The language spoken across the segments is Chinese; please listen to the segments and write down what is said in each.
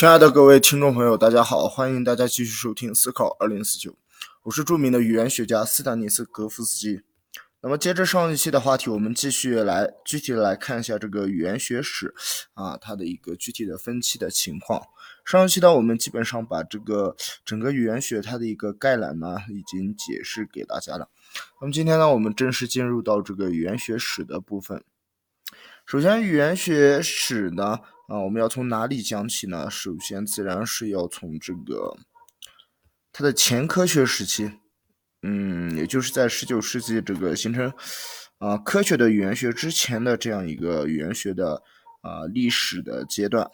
亲爱的各位听众朋友，大家好，欢迎大家继续收听《思考二零四九》，我是著名的语言学家斯坦尼斯·格夫斯基。那么，接着上一期的话题，我们继续来具体来看一下这个语言学史啊，它的一个具体的分期的情况。上一期呢，我们基本上把这个整个语言学它的一个概览呢，已经解释给大家了。那么今天呢，我们正式进入到这个语言学史的部分。首先，语言学史呢，啊，我们要从哪里讲起呢？首先，自然是要从这个它的前科学时期，嗯，也就是在十九世纪这个形成啊科学的语言学之前的这样一个语言学的啊历史的阶段。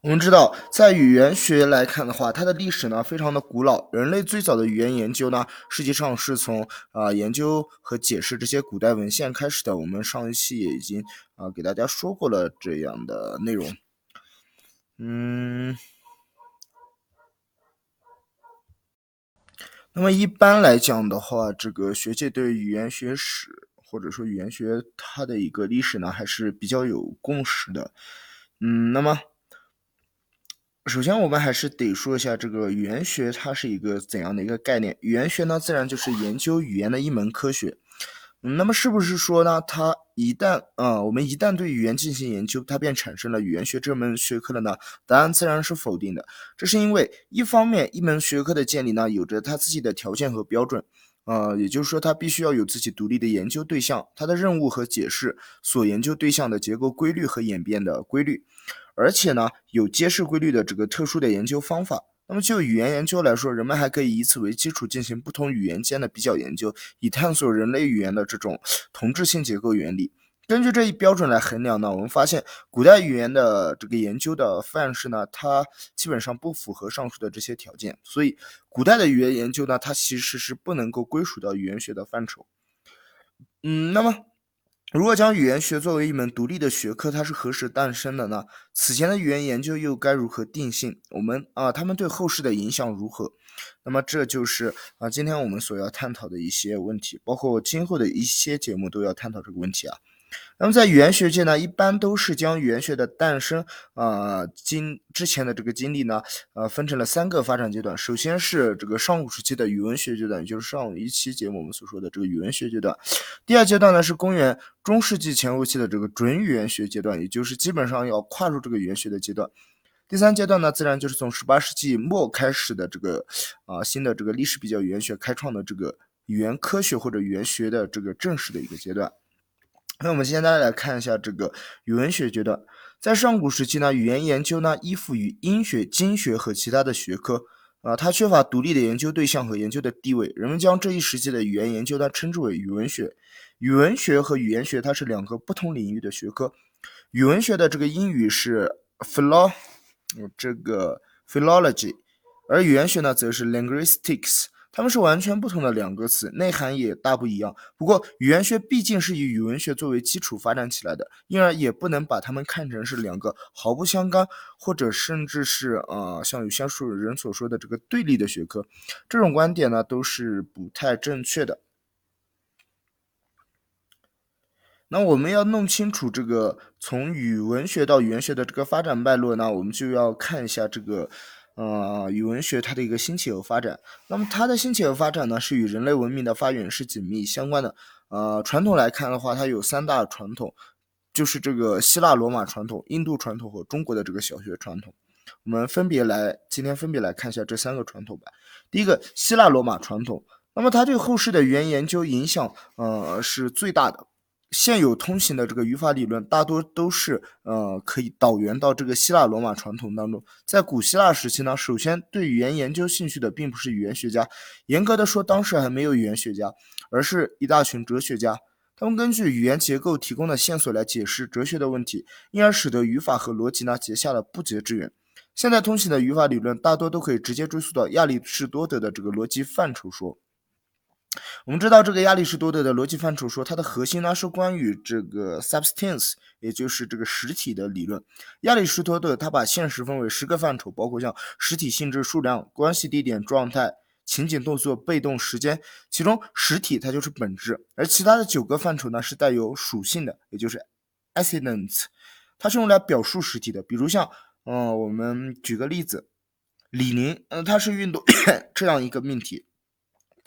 我们知道，在语言学来看的话，它的历史呢非常的古老。人类最早的语言研究呢，实际上是从啊研究和解释这些古代文献开始的。我们上一期也已经啊给大家说过了这样的内容。嗯，那么一般来讲的话，这个学界对语言学史或者说语言学它的一个历史呢，还是比较有共识的。嗯，那么。首先，我们还是得说一下这个语言学，它是一个怎样的一个概念？语言学呢，自然就是研究语言的一门科学。嗯，那么是不是说呢，它一旦啊，我们一旦对语言进行研究，它便产生了语言学这门学科了呢？答案自然是否定的。这是因为，一方面，一门学科的建立呢，有着它自己的条件和标准，呃，也就是说，它必须要有自己独立的研究对象，它的任务和解释所研究对象的结构规律和演变的规律。而且呢，有揭示规律的这个特殊的研究方法。那么就语言研究来说，人们还可以以此为基础进行不同语言间的比较研究，以探索人类语言的这种同质性结构原理。根据这一标准来衡量呢，我们发现古代语言的这个研究的范式呢，它基本上不符合上述的这些条件。所以，古代的语言研究呢，它其实是不能够归属到语言学的范畴。嗯，那么。如果将语言学作为一门独立的学科，它是何时诞生的呢？此前的语言研究又该如何定性？我们啊，他们对后世的影响如何？那么这就是啊，今天我们所要探讨的一些问题，包括今后的一些节目都要探讨这个问题啊。那么在语言学界呢，一般都是将语言学的诞生啊经之前的这个经历呢，呃分成了三个发展阶段。首先是这个上古时期的语文学阶段，也就是上一期节目我们所说的这个语文学阶段。第二阶段呢是公元中世纪前后期的这个准语言学阶段，也就是基本上要跨入这个语言学的阶段。第三阶段呢，自然就是从十八世纪末开始的这个啊新的这个历史比较语言学开创的这个语言科学或者语言学的这个正式的一个阶段。那我们现在来看一下这个语文学阶段，在上古时期呢，语言研究呢依附于音学、经学和其他的学科，啊，它缺乏独立的研究对象和研究的地位。人们将这一时期的语言研究呢称之为语文学。语文学和语言学它是两个不同领域的学科。语文学的这个英语是 philo，这个 philology，而语言学呢则是 linguistics。它们是完全不同的两个词，内涵也大不一样。不过，语言学毕竟是以语文学作为基础发展起来的，因而也不能把它们看成是两个毫不相干，或者甚至是呃，像有些人所说的这个对立的学科。这种观点呢，都是不太正确的。那我们要弄清楚这个从语文学到语言学的这个发展脉络呢，我们就要看一下这个。呃，语文学它的一个兴起和发展，那么它的兴起和发展呢，是与人类文明的发源是紧密相关的。呃，传统来看的话，它有三大传统，就是这个希腊罗马传统、印度传统和中国的这个小学传统。我们分别来，今天分别来看一下这三个传统吧。第一个，希腊罗马传统，那么它对后世的语言研究影响，呃，是最大的。现有通行的这个语法理论大多都是呃可以导源到这个希腊罗马传统当中。在古希腊时期呢，首先对语言研究兴趣的并不是语言学家，严格的说，当时还没有语言学家，而是一大群哲学家。他们根据语言结构提供的线索来解释哲学的问题，因而使得语法和逻辑呢结下了不解之缘。现在通行的语法理论大多都可以直接追溯到亚里士多德的这个逻辑范畴说。我们知道这个亚里士多德的逻辑范畴说，它的核心呢是关于这个 substance，也就是这个实体的理论。亚里士多德他把现实分为十个范畴，包括像实体、性质、数量、关系、地点、状态、情景、动作、被动、时间。其中实体它就是本质，而其他的九个范畴呢是带有属性的，也就是 a c c i d e n t。它是用来表述实体的。比如像，嗯，我们举个例子，李宁，嗯，它是运动 这样一个命题。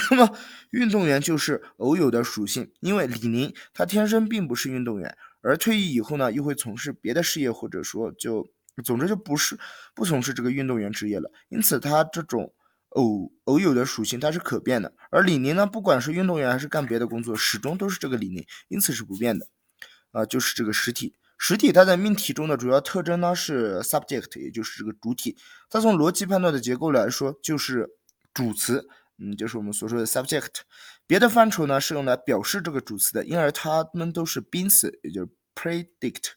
那么，运动员就是偶有的属性，因为李宁他天生并不是运动员，而退役以后呢，又会从事别的事业，或者说就，总之就不是不从事这个运动员职业了。因此，他这种偶偶有的属性它是可变的。而李宁呢，不管是运动员还是干别的工作，始终都是这个李宁，因此是不变的。啊，就是这个实体，实体它在命题中的主要特征呢是 subject，也就是这个主体。它从逻辑判断的结构来说，就是主词。嗯，就是我们所说的 subject，别的范畴呢是用来表示这个主词的，因而它们都是宾词，也就是 predict。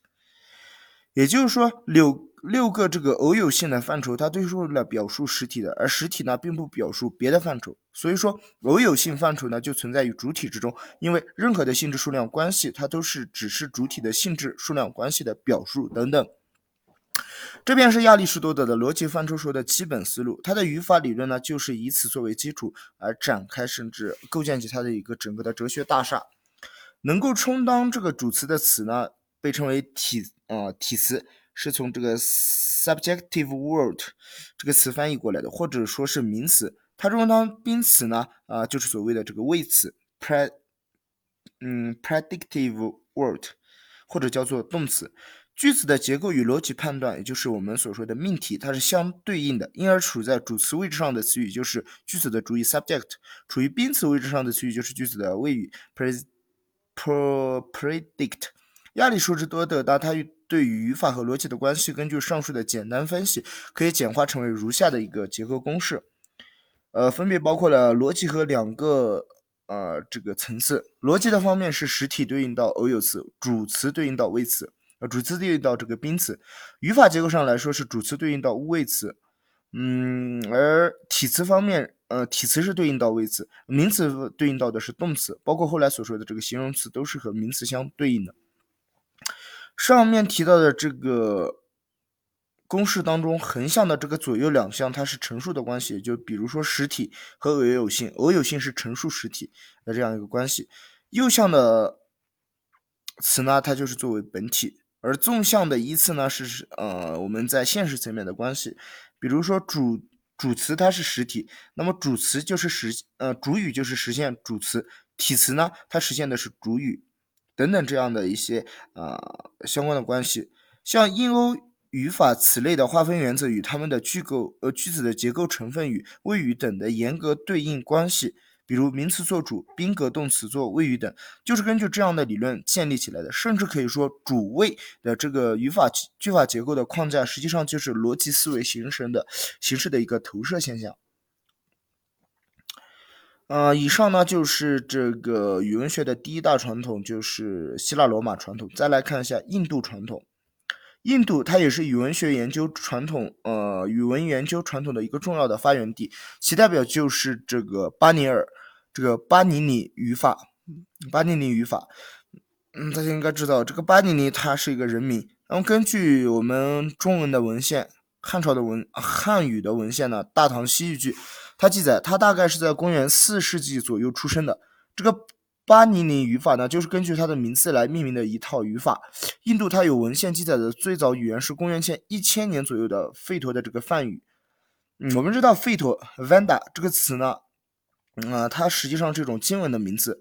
也就是说，六六个这个偶有性的范畴，它都是用来表述实体的，而实体呢并不表述别的范畴。所以说，偶有性范畴呢就存在于主体之中，因为任何的性质数量关系，它都是只是主体的性质数量关系的表述等等。这便是亚里士多德的逻辑范畴说的基本思路。他的语法理论呢，就是以此作为基础而展开，甚至构建起他的一个整个的哲学大厦。能够充当这个主词的词呢，被称为体啊体词，是从这个 subjective word 这个词翻译过来的，或者说是名词。它充当宾词呢，啊就是所谓的这个谓词 pre 嗯 predictive word，或者叫做动词。句子的结构与逻辑判断，也就是我们所说的命题，它是相对应的，因而处在主词位置上的词语就是句子的主语 subject，处于宾词位置上的词语就是句子的谓语 （predict）。亚里士多德呢，他对于语法和逻辑的关系，根据上述的简单分析，可以简化成为如下的一个结构公式，呃，分别包括了逻辑和两个呃这个层次。逻辑的方面是实体对应到偶有词，主词对应到谓词。呃，主词对应到这个宾词，语法结构上来说是主词对应到谓词，嗯，而体词方面，呃，体词是对应到谓词，名词对应到的是动词，包括后来所说的这个形容词都是和名词相对应的。上面提到的这个公式当中，横向的这个左右两项它是陈述的关系，就比如说实体和偶有性，偶有性是陈述实体的这样一个关系，右向的词呢，它就是作为本体。而纵向的依次呢是是呃我们在现实层面的关系，比如说主主词它是实体，那么主词就是实呃主语就是实现主词，体词呢它实现的是主语等等这样的一些呃相关的关系，像印欧语法此类的划分原则与它们的句构呃句子的结构成分与谓语等的严格对应关系。比如名词做主，宾格动词做谓语等，就是根据这样的理论建立起来的。甚至可以说，主谓的这个语法句法结构的框架，实际上就是逻辑思维形成的形式的一个投射现象。呃，以上呢就是这个语文学的第一大传统，就是希腊罗马传统。再来看一下印度传统，印度它也是语文学研究传统，呃，语文研究传统的一个重要的发源地，其代表就是这个巴尼尔。这个巴尼尼语法，巴尼尼语法，嗯，大家应该知道，这个巴尼尼他是一个人名。然后根据我们中文的文献，汉朝的文汉语的文献呢，《大唐西域记》，它记载他大概是在公元四世纪左右出生的。这个巴尼尼语法呢，就是根据他的名字来命名的一套语法。印度它有文献记载的最早语言是公元前一千年左右的吠陀的这个梵语。嗯，我们知道吠陀 Vanda 这个词呢。啊，它实际上这种经文的名字，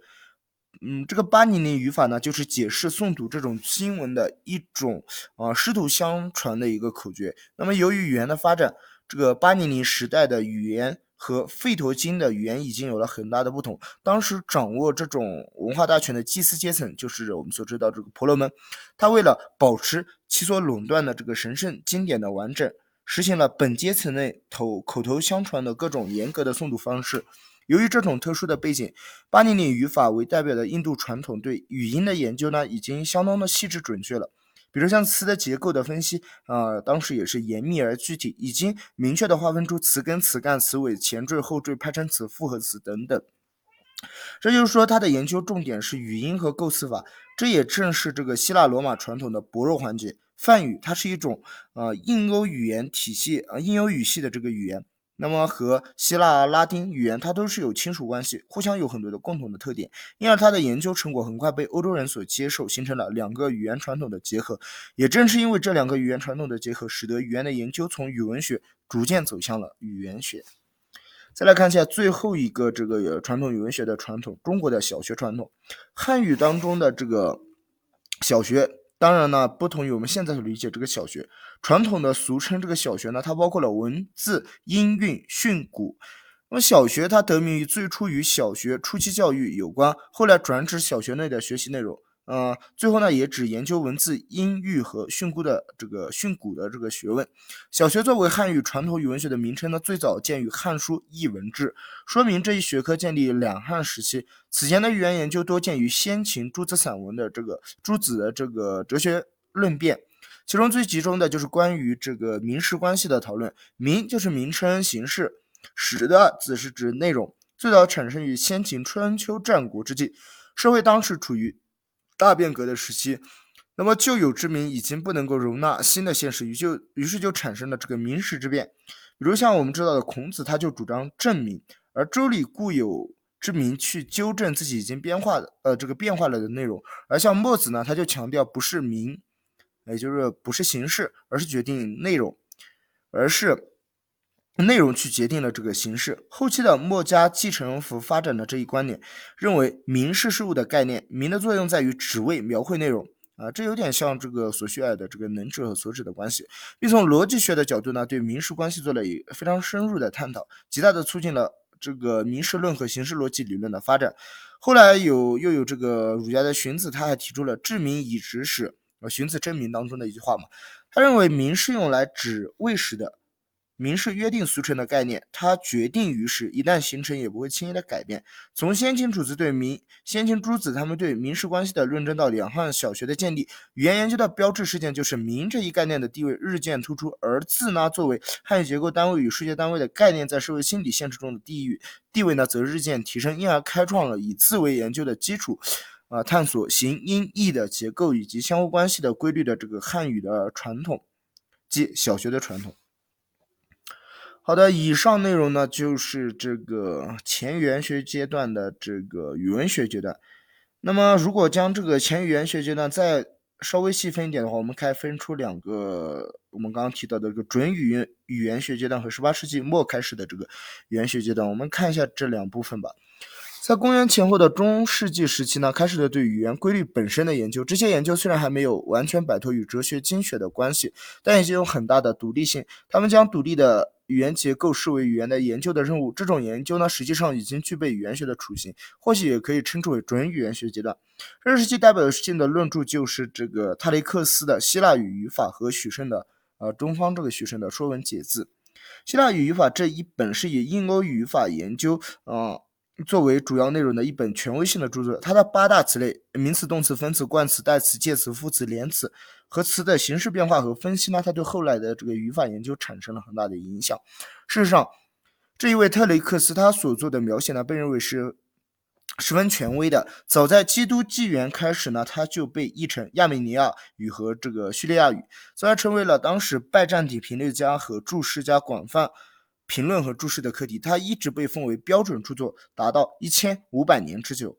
嗯，这个巴尼尼语法呢，就是解释诵读这种经文的一种啊师徒相传的一个口诀。那么由于语言的发展，这个巴尼尼时代的语言和吠陀经的语言已经有了很大的不同。当时掌握这种文化大权的祭司阶层，就是我们所知道这个婆罗门，他为了保持其所垄断的这个神圣经典的完整，实行了本阶层内头口头相传的各种严格的诵读方式。由于这种特殊的背景，巴尼尼语法为代表的印度传统对语音的研究呢，已经相当的细致准确了。比如像词的结构的分析，啊，当时也是严密而具体，已经明确的划分出词根、词干、词尾、前缀、后缀、派生词、复合词等等。这就是说，它的研究重点是语音和构词法。这也正是这个希腊罗马传统的薄弱环节。梵语它是一种呃印欧语言体系啊印欧语系的这个语言。那么和希腊拉丁语言它都是有亲属关系，互相有很多的共同的特点，因而它的研究成果很快被欧洲人所接受，形成了两个语言传统的结合。也正是因为这两个语言传统的结合，使得语言的研究从语文学逐渐走向了语言学。再来看一下最后一个这个传统语文学的传统，中国的小学传统，汉语当中的这个小学。当然呢，不同于我们现在所理解这个小学，传统的俗称这个小学呢，它包括了文字、音韵、训诂。那么小学它得名于最初与小学初期教育有关，后来转指小学内的学习内容。呃，最后呢，也指研究文字、音域和训诂的这个训诂的这个学问。小学作为汉语传统语文学的名称呢，最早见于《汉书·艺文志》，说明这一学科建立两汉时期。此前的语言研究多见于先秦诸子散文的这个诸子的这个哲学论辩，其中最集中的就是关于这个名实关系的讨论。名就是名称形式，实的字是指内容。最早产生于先秦春秋战国之际，社会当时处于。大变革的时期，那么旧有之名已经不能够容纳新的现实，于就于是就产生了这个名实之变。比如像我们知道的孔子，他就主张正名，而周礼固有之名去纠正自己已经变化的呃这个变化了的内容。而像墨子呢，他就强调不是名，也就是不是形式，而是决定内容，而是。内容去决定了这个形式。后期的墨家继承符发展的这一观点，认为名是事物的概念，名的作用在于只为描绘内容啊，这有点像这个所需要的这个能指和所指的关系，并从逻辑学的角度呢，对名实关系做了一非常深入的探讨，极大的促进了这个名实论和形式逻辑理论的发展。后来有又有这个儒家的荀子，他还提出了治名以直史，呃，荀子真名当中的一句话嘛，他认为名是用来指谓时的。民事约定俗成的概念，它决定于时，一旦形成也不会轻易的改变。从先秦诸子对民，先秦诸子他们对民事关系的论证到两汉小学的建立，语言研究的标志事件就是民这一概念的地位日渐突出，而字呢作为汉语结构单位与世界单位的概念，在社会心理现实中的地域地位呢则日渐提升，因而开创了以字为研究的基础，啊，探索形音义的结构以及相互关系的规律的这个汉语的传统，即小学的传统。好的，以上内容呢就是这个前语言学阶段的这个语文学阶段。那么，如果将这个前语言学阶段再稍微细分一点的话，我们可以分出两个我们刚刚提到的这个准语言语言学阶段和十八世纪末开始的这个语言学阶段。我们看一下这两部分吧。在公元前后的中世纪时期呢，开始了对语言规律本身的研究。这些研究虽然还没有完全摆脱与哲学经学的关系，但已经有很大的独立性。他们将独立的语言结构视为语言的研究的任务，这种研究呢，实际上已经具备语言学的雏形，或许也可以称之为准语言学阶段。这时期代表性的论著就是这个泰雷克斯的《希腊语语法》和许慎的呃中方这个许慎的《说文解字》。希腊语语法这一本是以印欧语法研究啊作为主要内容的一本权威性的著作。它的八大词类：名词、动词、分词、冠词、代词、介词、副词、连词。和词的形式变化和分析呢，它对后来的这个语法研究产生了很大的影响。事实上，这一位特雷克斯他所做的描写呢，被认为是十分权威的。早在基督纪元开始呢，他就被译成亚美尼亚语和这个叙利亚语，从而成为了当时拜占庭评论家和注释家广泛评论和注释的课题。它一直被奉为标准著作，达到一千五百年之久。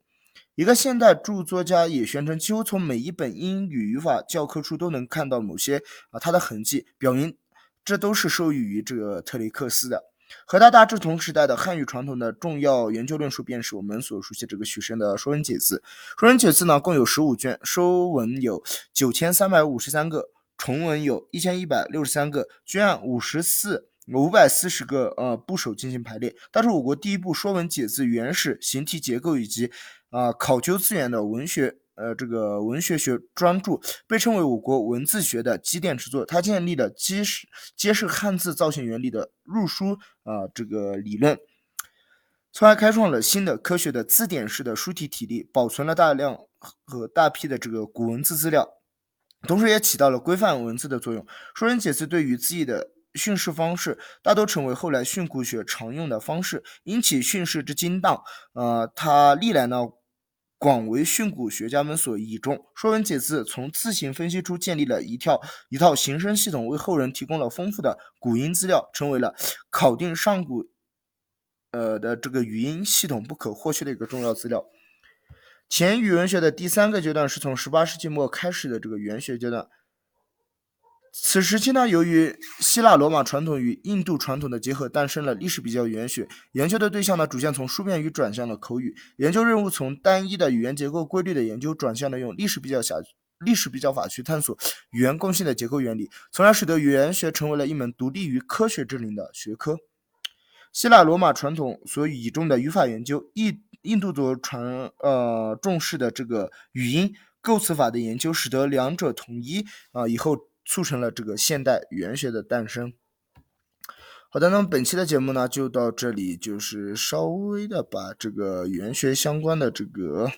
一个现代著作家也宣称，几乎从每一本英语语法教科书都能看到某些啊他的痕迹，表明这都是受益于这个特雷克斯的。和他大致同时代的汉语传统的重要研究论述，便是我们所熟悉这个许慎的《说文解字》。《说文解字》呢，共有十五卷，收文有九千三百五十三个，重文有一千一百六十三个，卷按五十四。五百四十个呃部首进行排列，它是我国第一部《说文解字》原始形体结构以及啊考究资源的文学呃这个文学学专著，被称为我国文字学的基垫之作。它建立了揭示揭示汉字造型原理的入书啊这个理论，从而开创了新的科学的字典式的书体体例，保存了大量和大批的这个古文字资料，同时也起到了规范文字的作用。《说文解字》对于字义的训示方式大都成为后来训诂学常用的方式，因其训示之精当，呃，它历来呢广为训诂学家们所倚重，《说文解字》从字形分析出建立了一套一套形声系统，为后人提供了丰富的古音资料，成为了考定上古呃的这个语音系统不可或缺的一个重要资料。前语文学的第三个阶段是从十八世纪末开始的这个语言学阶段。此时期呢，由于希腊罗马传统与印度传统的结合，诞生了历史比较语言学。研究的对象呢，逐渐从书面语转向了口语。研究任务从单一的语言结构规律的研究，转向了用历史比较法、历史比较法去探索语言共性的结构原理，从而使得语言学成为了一门独立于科学之林的学科。希腊罗马传统所倚重的语法研究，印印度所传呃重视的这个语音构词法的研究，使得两者统一啊以后。促成了这个现代语言学的诞生。好的，那么本期的节目呢就到这里，就是稍微的把这个语言学相关的这个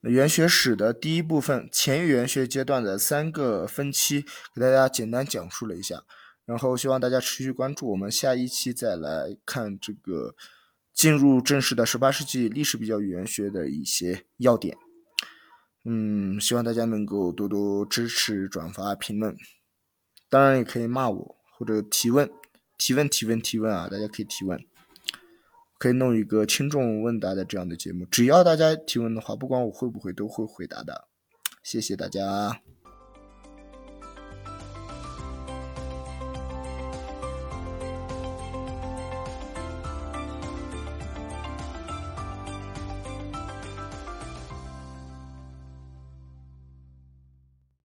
语言学史的第一部分前语言学阶段的三个分期给大家简单讲述了一下，然后希望大家持续关注，我们下一期再来看这个进入正式的十八世纪历史比较语言学的一些要点。嗯，希望大家能够多多支持、转发、评论，当然也可以骂我或者提问、提问、提问、提问啊！大家可以提问，可以弄一个听众问答的这样的节目。只要大家提问的话，不管我会不会，都会回答的。谢谢大家。